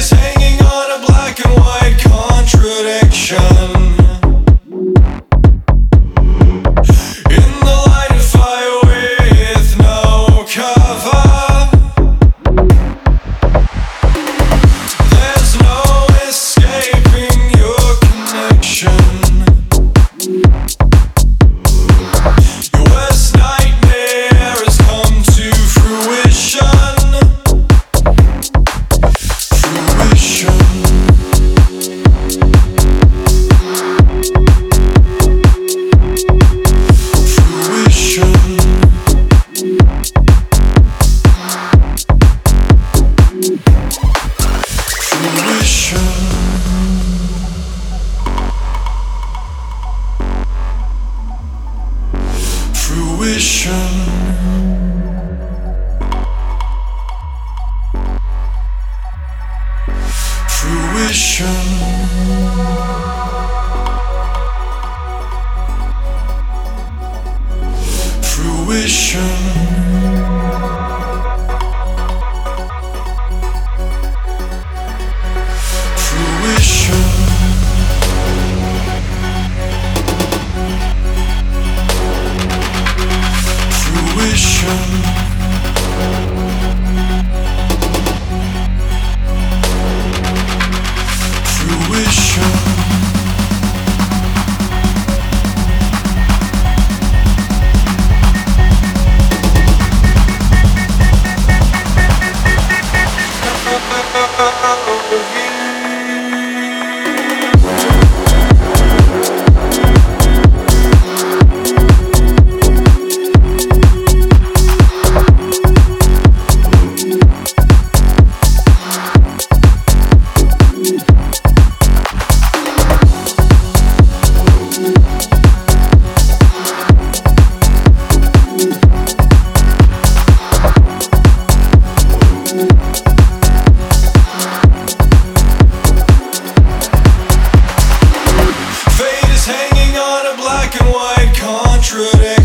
is hanging Fruition. Fruition. Fruition. with. contradict.